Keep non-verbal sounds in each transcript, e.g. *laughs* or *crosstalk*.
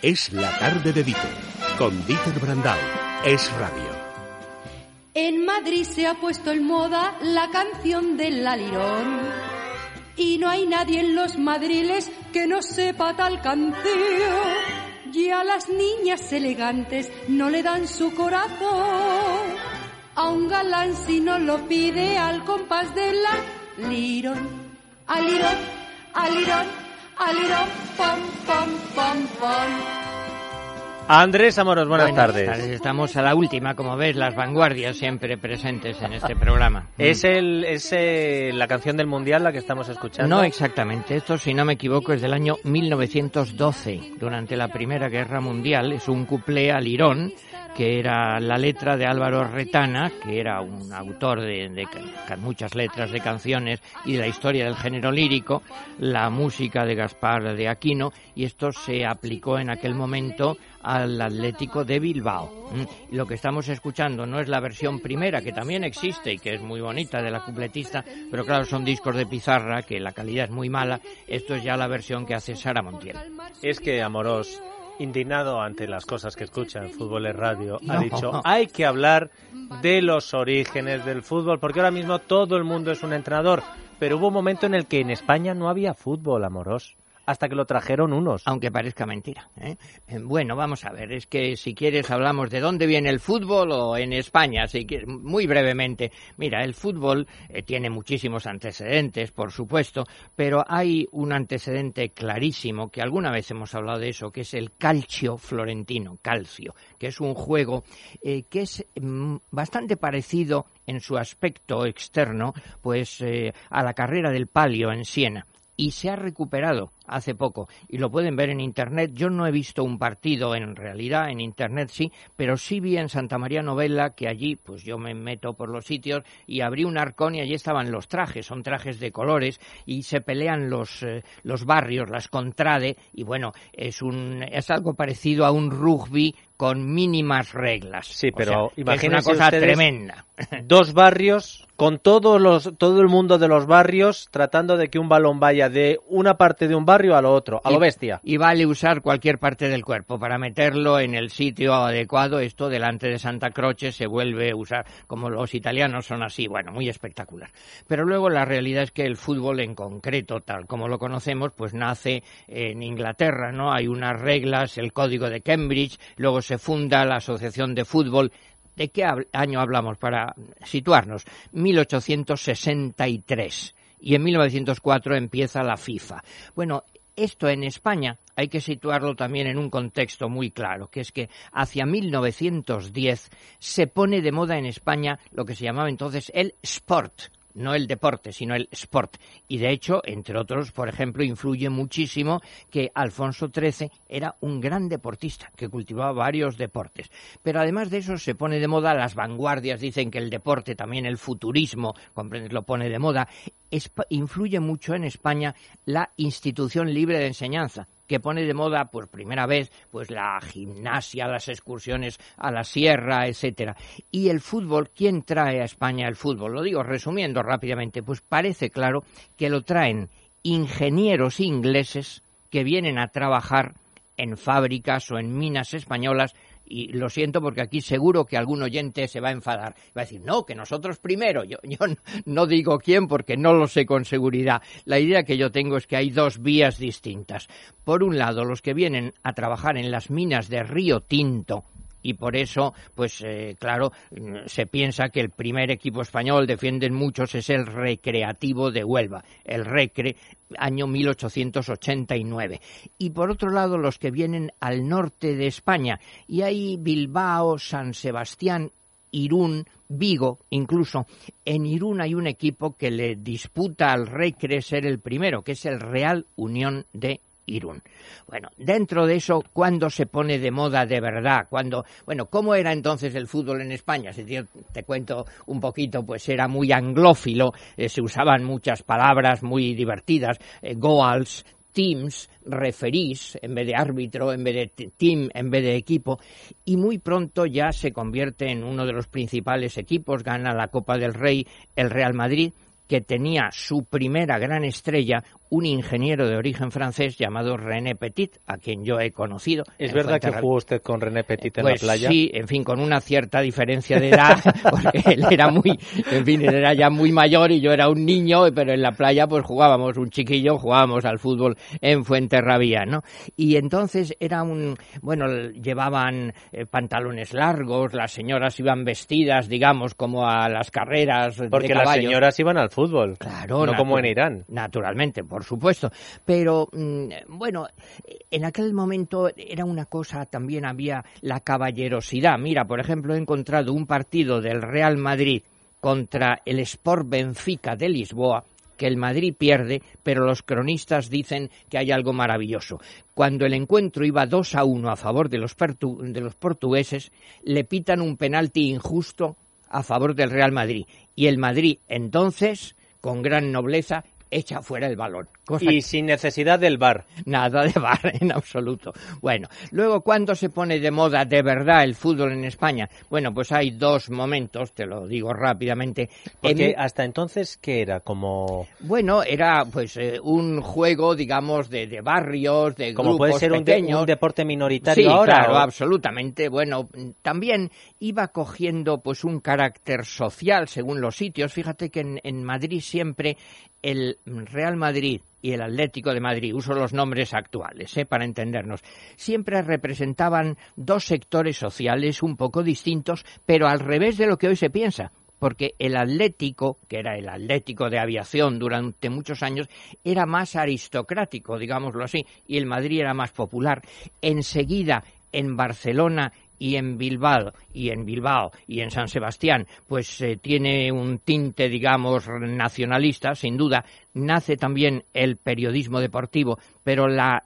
Es la tarde de Dieter, con Dieter Brandau. Es radio. En Madrid se ha puesto en moda la canción del alirón. Y no hay nadie en los madriles que no sepa tal canción. Y a las niñas elegantes no le dan su corazón. A un galán si no lo pide al compás de la lirón. Alirón, alirón, alirón, pom, pom, pom, pom. Andrés Amoros, buenas, tardes. Estamos a la última, como ves, las vanguardias siempre presentes en este programa. ¿Es, el, es eh, la canción del Mundial la que estamos escuchando? No exactamente. Esto, si no me equivoco, es del año 1912, durante la Primera Guerra Mundial. Es un cuplé al Irón que era la letra de Álvaro Retana, que era un autor de, de, muchas letras de canciones y de la historia del género lírico, la música de Gaspar de Aquino, y esto se aplicó en aquel momento al Atlético de Bilbao. Mm. Lo que estamos escuchando no es la versión primera, que también existe y que es muy bonita de la cupletista, pero claro, son discos de pizarra, que la calidad es muy mala. Esto es ya la versión que hace Sara Montiel. Es que, Amorós, indignado ante las cosas que escucha en Fútbol en Radio, ha dicho, hay que hablar de los orígenes del fútbol, porque ahora mismo todo el mundo es un entrenador, pero hubo un momento en el que en España no había fútbol, Amorós hasta que lo trajeron unos. Aunque parezca mentira. ¿eh? Eh, bueno, vamos a ver, es que si quieres hablamos de dónde viene el fútbol o en España, así que muy brevemente. Mira, el fútbol eh, tiene muchísimos antecedentes, por supuesto, pero hay un antecedente clarísimo, que alguna vez hemos hablado de eso, que es el calcio florentino, calcio, que es un juego que es mm, bastante parecido en su aspecto externo, pues a la carrera del palio en Siena y se ha recuperado hace poco y lo pueden ver en internet. Yo no he visto un partido en realidad en internet sí, pero sí vi en Santa María Novella que allí pues yo me meto por los sitios y abrí un arcón y allí estaban los trajes, son trajes de colores y se pelean los eh, los barrios, las contrade y bueno, es un es algo parecido a un rugby con mínimas reglas. Sí, pero es una cosa tremenda. *laughs* Dos barrios con todos los, todo el mundo de los barrios tratando de que un balón vaya de una parte de un barrio a lo otro, a lo bestia. Y vale usar cualquier parte del cuerpo para meterlo en el sitio adecuado. Esto delante de Santa Croce se vuelve a usar, como los italianos son así, bueno, muy espectacular. Pero luego la realidad es que el fútbol en concreto, tal como lo conocemos, pues nace en Inglaterra, ¿no? Hay unas reglas, el código de Cambridge, luego se funda la Asociación de Fútbol ¿De qué año hablamos para situarnos? 1863. Y en 1904 empieza la FIFA. Bueno, esto en España hay que situarlo también en un contexto muy claro, que es que hacia 1910 se pone de moda en España lo que se llamaba entonces el sport, no el deporte, sino el sport. Y de hecho, entre otros, por ejemplo, influye muchísimo que Alfonso XIII era un gran deportista, que cultivaba varios deportes. Pero además de eso se pone de moda las vanguardias, dicen que el deporte, también el futurismo, comprendes, lo pone de moda. influye mucho en España la institución libre de enseñanza, que pone de moda por primera vez pues la gimnasia, las excursiones a la sierra, etcétera. Y el fútbol, ¿quién trae a España el fútbol? Lo digo resumiendo rápidamente, pues parece claro que lo traen ingenieros ingleses que vienen a trabajar en fábricas o en minas españolas y lo siento porque aquí seguro que algún oyente se va a enfadar. Va a decir, no, que nosotros primero. Yo, yo no digo quién porque no lo sé con seguridad. La idea que yo tengo es que hay dos vías distintas. Por un lado, los que vienen a trabajar en las minas de Río Tinto, y por eso, pues eh, claro, se piensa que el primer equipo español, defienden muchos, es el Recreativo de Huelva, el Recre, año 1889. Y por otro lado, los que vienen al norte de España, y hay Bilbao, San Sebastián, Irún, Vigo, incluso. En Irún hay un equipo que le disputa al Recre ser el primero, que es el Real Unión de Irún. Bueno, dentro de eso, ¿cuándo se pone de moda de verdad? Cuando, bueno, ¿cómo era entonces el fútbol en España? Si te cuento un poquito, pues era muy anglófilo, eh, se usaban muchas palabras muy divertidas, eh, goals, teams, referís en vez de árbitro, en vez de team, en vez de equipo, y muy pronto ya se convierte en uno de los principales equipos, gana la Copa del Rey el Real Madrid, que tenía su primera gran estrella, un ingeniero de origen francés llamado René Petit, a quien yo he conocido. ¿Es verdad que jugó usted con René Petit en la pues playa? Sí, en fin, con una cierta diferencia de edad, *laughs* porque él era muy, en fin, él era ya muy mayor y yo era un niño, pero en la playa pues jugábamos, un chiquillo, jugábamos al fútbol en Fuenterrabía, ¿no? Y entonces era un, bueno, llevaban eh, pantalones largos, las señoras iban vestidas, digamos, como a las carreras Porque de las señoras iban al fútbol, Claro, no como en Irán. Naturalmente, por supuesto. Pero, mm, bueno, en aquel momento era una cosa, también había la caballerosidad. Mira, por ejemplo, he encontrado un partido del Real Madrid contra el Sport Benfica de Lisboa que el Madrid pierde, pero los cronistas dicen que hay algo maravilloso. Cuando el encuentro iba 2 a 1 a favor de los, de los portugueses, le pitan un penalti injusto a favor del Real Madrid. Y el Madrid, entonces, con gran nobleza, echa fuera el balón. Cosa Y sin necesidad del bar. Nada de bar *laughs* en absoluto. Bueno, luego, ¿cuándo se pone de moda de verdad el fútbol en España? Bueno, pues hay dos momentos, te lo digo rápidamente. Porque En- hasta entonces, ¿qué era? Como, bueno, era pues eh, un juego, digamos, de, de barrios, de como grupos puede ser un, de- un deporte minoritario sí, ahora. claro, ¿o? absolutamente. Bueno, también iba cogiendo pues un carácter social según los sitios. Fíjate que en, en Madrid siempre el Real Madrid y el Atlético de Madrid, uso los nombres actuales ¿eh? para entendernos, siempre representaban dos sectores sociales un poco distintos, pero al revés de lo que hoy se piensa porque el Atlético, que era el Atlético de aviación durante muchos años, era más aristocrático, digámoslo así, y el Madrid era más popular. Enseguida, en Barcelona y en Bilbao y en Bilbao y en San Sebastián, pues eh, tiene un tinte, digamos, nacionalista, sin duda. Nace también el periodismo deportivo, pero la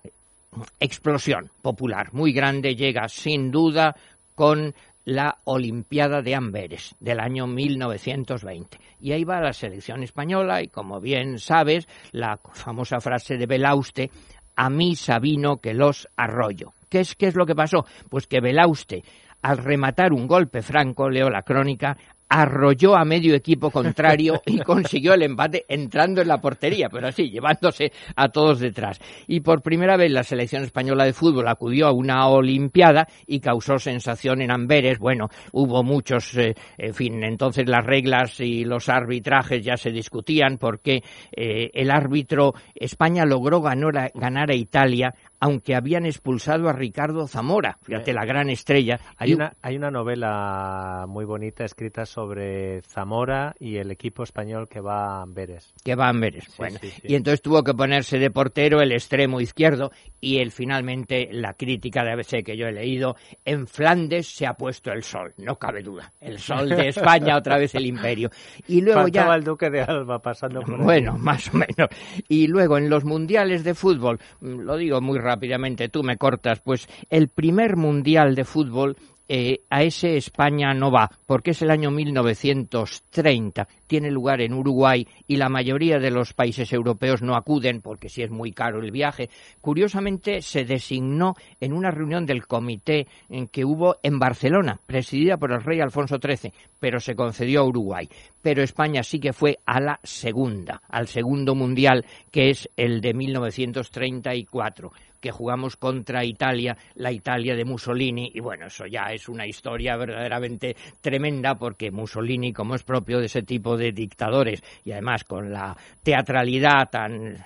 explosión popular muy grande llega sin duda con la Olimpiada de Amberes del año 1920. Y ahí va la selección española y como bien sabes, la famosa frase de Belauste, a mí Sabino que los arroyo. ¿Qué es, ¿Qué es lo que pasó? Pues que Belauste, al rematar un golpe franco, leo la crónica, arrolló a medio equipo contrario y *laughs* consiguió el empate entrando en la portería, pero así, llevándose a todos detrás. Y por primera vez la selección española de fútbol acudió a una Olimpiada y causó sensación en Amberes. Bueno, hubo muchos, eh, en fin, entonces las reglas y los arbitrajes ya se discutían porque eh, el árbitro España logró ganar a, ganar a Italia aunque habían expulsado a Ricardo Zamora, fíjate, la gran estrella. Hay Y- una, hay una novela muy bonita escrita sobre Zamora y el equipo español que va a Amberes. que va a Amberes. bueno, sí, sí. y entonces tuvo que ponerse de portero el extremo izquierdo y él finalmente la crítica de ABC que yo he leído en Flandes se ha puesto el sol, no cabe duda, el sol de *laughs* España otra vez el imperio y luego Faltaba ya el duque de Alba pasando por ahí. bueno, más o menos. Y luego en los mundiales de fútbol, lo digo muy rápidamente, tú me cortas, pues el primer mundial de fútbol eh, a ese España no va, porque es el año 1930, tiene lugar en Uruguay y la mayoría de los países europeos no acuden porque si es muy caro el viaje. Curiosamente se designó en una reunión del comité que hubo en Barcelona, presidida por el rey Alfonso XIII, pero se concedió a Uruguay. Pero España sí que fue a la segunda, al segundo mundial, que es el de 1934 que jugamos contra Italia, la Italia de Mussolini, y bueno, eso ya es una historia verdaderamente tremenda porque Mussolini, como es propio de ese tipo de dictadores, y además con la teatralidad tan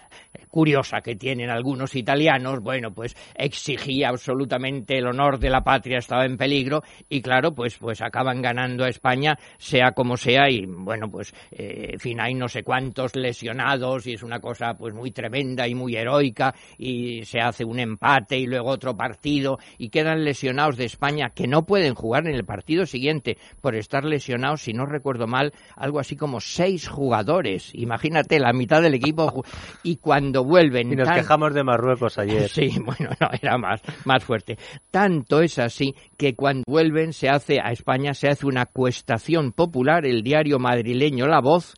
curiosa que tienen algunos italianos, bueno, pues exigía absolutamente el honor de la patria, estaba en peligro, y claro, pues, pues acaban ganando a España, sea como sea, y bueno, pues, eh, en fin, hay no sé cuántos lesionados, y es una cosa pues muy tremenda y muy heroica, y se hace un empate y luego otro partido, y quedan lesionados de España que no pueden jugar en el partido siguiente por estar lesionados, si no recuerdo mal, algo así como seis jugadores, imagínate, la mitad del equipo, y cuando vuelven... Y nos tan- quejamos de Marruecos ayer. *laughs* Sí, bueno, no, era más, más fuerte. Tanto es así que cuando vuelven se hace a España se hace una cuestación popular, el diario madrileño La Voz,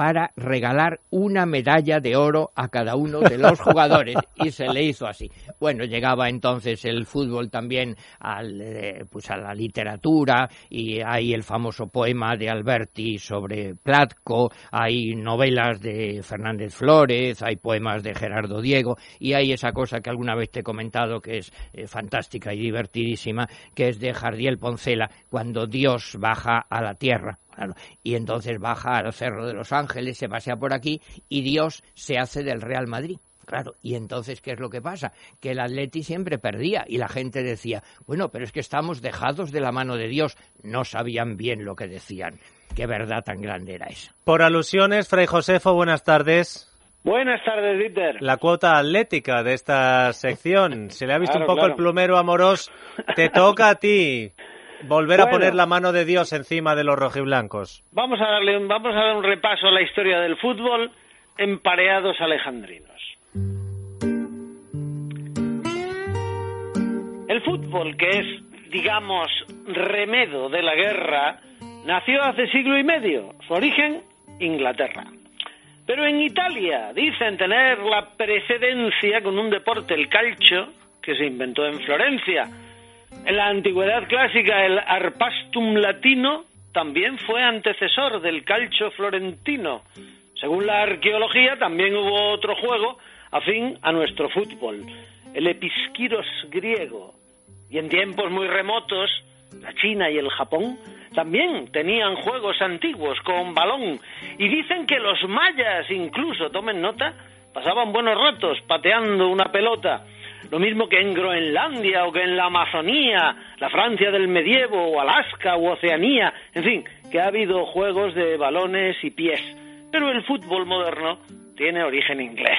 para regalar una medalla de oro a cada uno de los *laughs* jugadores y se le hizo así. Bueno, llegaba entonces el fútbol también al, eh, pues a la literatura y hay el famoso poema de Alberti sobre Platco, hay novelas de Fernández Flores, hay poemas de Gerardo Diego y hay esa cosa que alguna vez te he comentado que es eh, fantástica y divertidísima, que es de Jardiel Poncela, cuando Dios baja a la tierra. Y entonces baja al Cerro de los Ángeles, se pasea por aquí y Dios se hace del Real Madrid. Claro, y entonces, ¿qué es lo que pasa? Que el Atleti siempre perdía y la gente decía, bueno, pero es que estamos dejados de la mano de Dios. No sabían bien lo que decían. Qué verdad tan grande era esa. Por alusiones, Fray Josefo, buenas tardes. Buenas tardes, Dieter. La cuota atlética de esta sección. Se le ha visto un poco el plumero amoroso. Te toca a ti *laughs* volver a poner la mano de Dios encima de los rojiblancos. Vamos a darle un, vamos a dar un repaso a la historia del fútbol en pareados alejandrinos. El fútbol, que es, digamos, remedo de la guerra, nació hace siglo y medio. Su origen, Inglaterra. Pero en Italia dicen tener la precedencia con un deporte, el calcio, que se inventó en Florencia. En la antigüedad clásica, el arpastum latino también fue antecesor del calcio florentino. Según la arqueología, también hubo otro juego afín a nuestro fútbol, el episquiros griego, y en tiempos muy remotos, la China y el Japón también tenían juegos antiguos con balón y dicen que los mayas incluso, tomen nota, pasaban buenos ratos pateando una pelota. Lo mismo que en Groenlandia o que en la Amazonía, la Francia del medievo o Alaska o Oceanía, en fin, que ha habido juegos de balones y pies. Pero el fútbol moderno tiene origen inglés.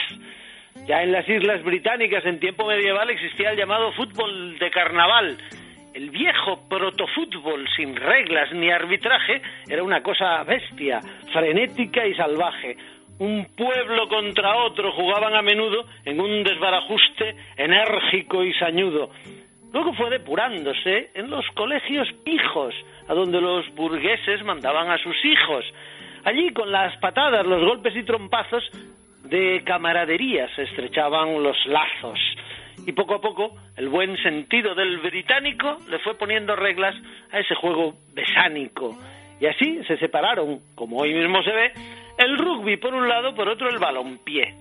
Ya en las Islas Británicas en tiempo medieval existía el llamado fútbol de carnaval. El viejo protofútbol sin reglas ni arbitraje era una cosa bestia, frenética y salvaje. Un pueblo contra otro jugaban a menudo en un desbarajuste enérgico y sañudo. Luego fue depurándose en los colegios pijos, a donde los burgueses mandaban a sus hijos. Allí, con las patadas, los golpes y trompazos, de camaradería se estrechaban los lazos y poco a poco el buen sentido del británico le fue poniendo reglas a ese juego besánico y así se separaron, como hoy mismo se ve, el rugby por un lado, por otro el balonpié.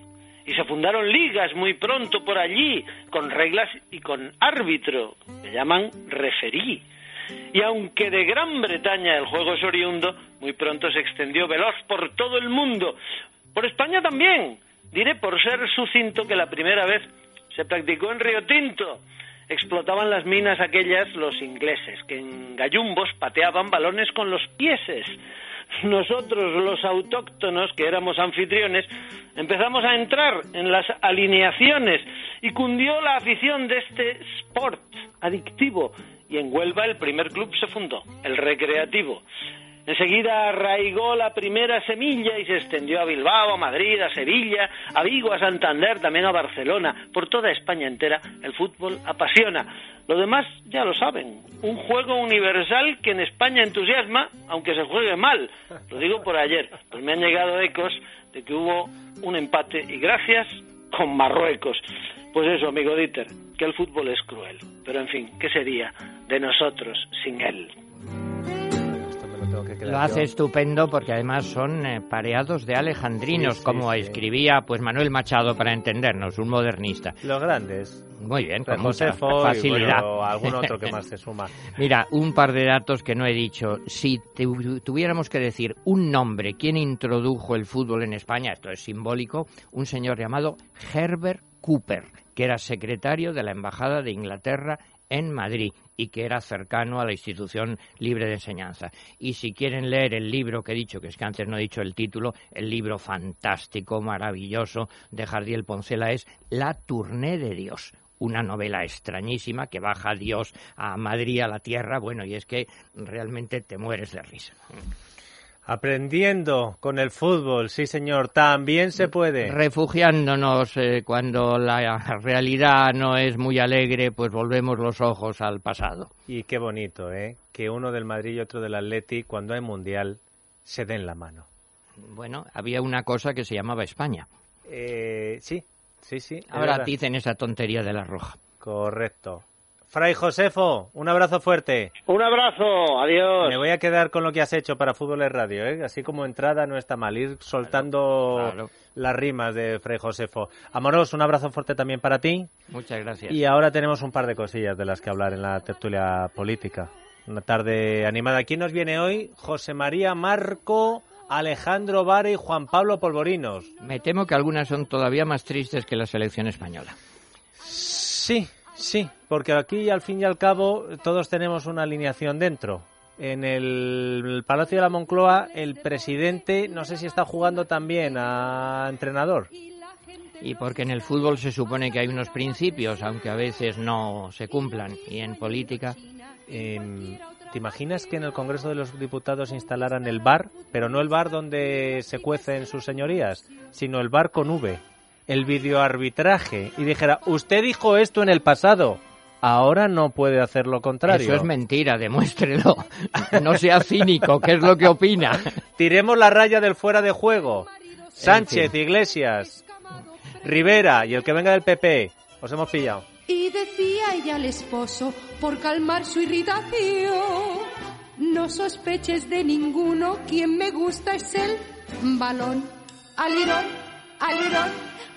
Y se fundaron ligas muy pronto por allí, con reglas y con árbitro, que llaman referí. Y aunque de Gran Bretaña el juego es oriundo, muy pronto se extendió veloz por todo el mundo, por España también. Diré por ser sucinto que la primera vez se practicó en Río Tinto. Explotaban las minas aquellas los ingleses, que en gallumbos pateaban balones con los pieses. Nosotros, los autóctonos, que éramos anfitriones, empezamos a entrar en las alineaciones y cundió la afición de este sport adictivo. Y en Huelva el primer club se fundó, el Recreativo. Enseguida arraigó la primera semilla y se extendió a Bilbao, a Madrid, a Sevilla, a Vigo, a Santander, también a Barcelona. Por toda España entera el fútbol apasiona. Lo demás ya lo saben. Un juego universal que en España entusiasma, aunque se juegue mal. Lo digo por ayer. Pues me han llegado ecos de que hubo un empate y gracias con Marruecos. Pues eso, amigo Dieter, que el fútbol es cruel. Pero en fin, ¿qué sería de nosotros sin él? Lo hace estupendo porque además son eh, pareados de alejandrinos, como escribía pues Manuel Machado para entendernos, un modernista. Los grandes. Muy bien, con Josefo facilidad. o algún otro que *laughs* más se suma. Mira, un par de datos que no he dicho. Si tuviéramos que decir un nombre, ¿quién introdujo el fútbol en España? Esto es simbólico. Un señor llamado Herbert Cooper, que era secretario de la Embajada de Inglaterra en Madrid y que era cercano a la institución libre de enseñanza. Y si quieren leer el libro que he dicho, que es que antes no he dicho el título, el libro fantástico, maravilloso de Jardiel Poncela es La Tournée de Dios, una novela extrañísima que baja Dios a Madrid, a la tierra, bueno, y es que realmente te mueres de risa. Aprendiendo con el fútbol, sí señor, también se puede. Refugiándonos eh, cuando la realidad no es muy alegre, pues volvemos los ojos al pasado. Y qué bonito, ¿eh? Que uno del Madrid y otro del Atleti, cuando hay mundial, se den la mano. Bueno, había una cosa que se llamaba España. Eh, sí, sí, sí. Ahora dicen esa tontería de la roja. Correcto. Fray Josefo, un abrazo fuerte. Un abrazo, adiós. Me voy a quedar con lo que has hecho para Fútbol es Radio, ¿eh? Así como entrada no está mal, ir soltando Claro. las rimas de Fray Josefo. Amoros, un abrazo fuerte también para ti. Muchas gracias. Y ahora tenemos un par de cosillas de las que hablar en la tertulia política. Una tarde animada. Aquí nos viene hoy José María Marco, Alejandro Vare y Juan Pablo Polvorinos. Me temo que algunas son todavía más tristes que la selección española. Sí, sí, porque aquí al fin y al cabo todos tenemos una alineación dentro. En el Palacio de la Moncloa el presidente no sé si está jugando también a entrenador. Y porque en el fútbol se supone que hay unos principios, aunque a veces no se cumplan. Y en política, Em, ¿Te imaginas que en el Congreso de los Diputados instalaran el bar, pero no el bar donde se cuecen sus señorías, sino el bar con V, el videoarbitraje, y dijera, usted dijo esto en el pasado, ahora no puede hacer lo contrario. eso es mentira, demuéstrelo. No sea cínico, ¿qué es lo que opina? Tiremos la raya del fuera de juego. Sánchez, fin. Iglesias, Rivera y el que venga del PP. Os hemos pillado. Y decía ella al esposo, por calmar su irritación, no sospeches de ninguno, quien me gusta es el balón. Alirón, alirón,